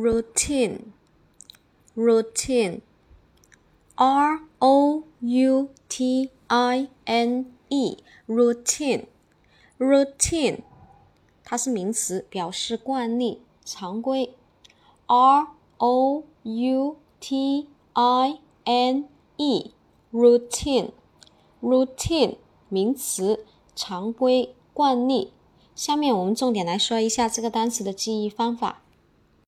routine routine，R O U T I N E routine routine。它是名词，表示惯例、常规，R O U T I N E routine routine，名词，常规、惯例。下面我们重点来说一下这个单词的记忆方法。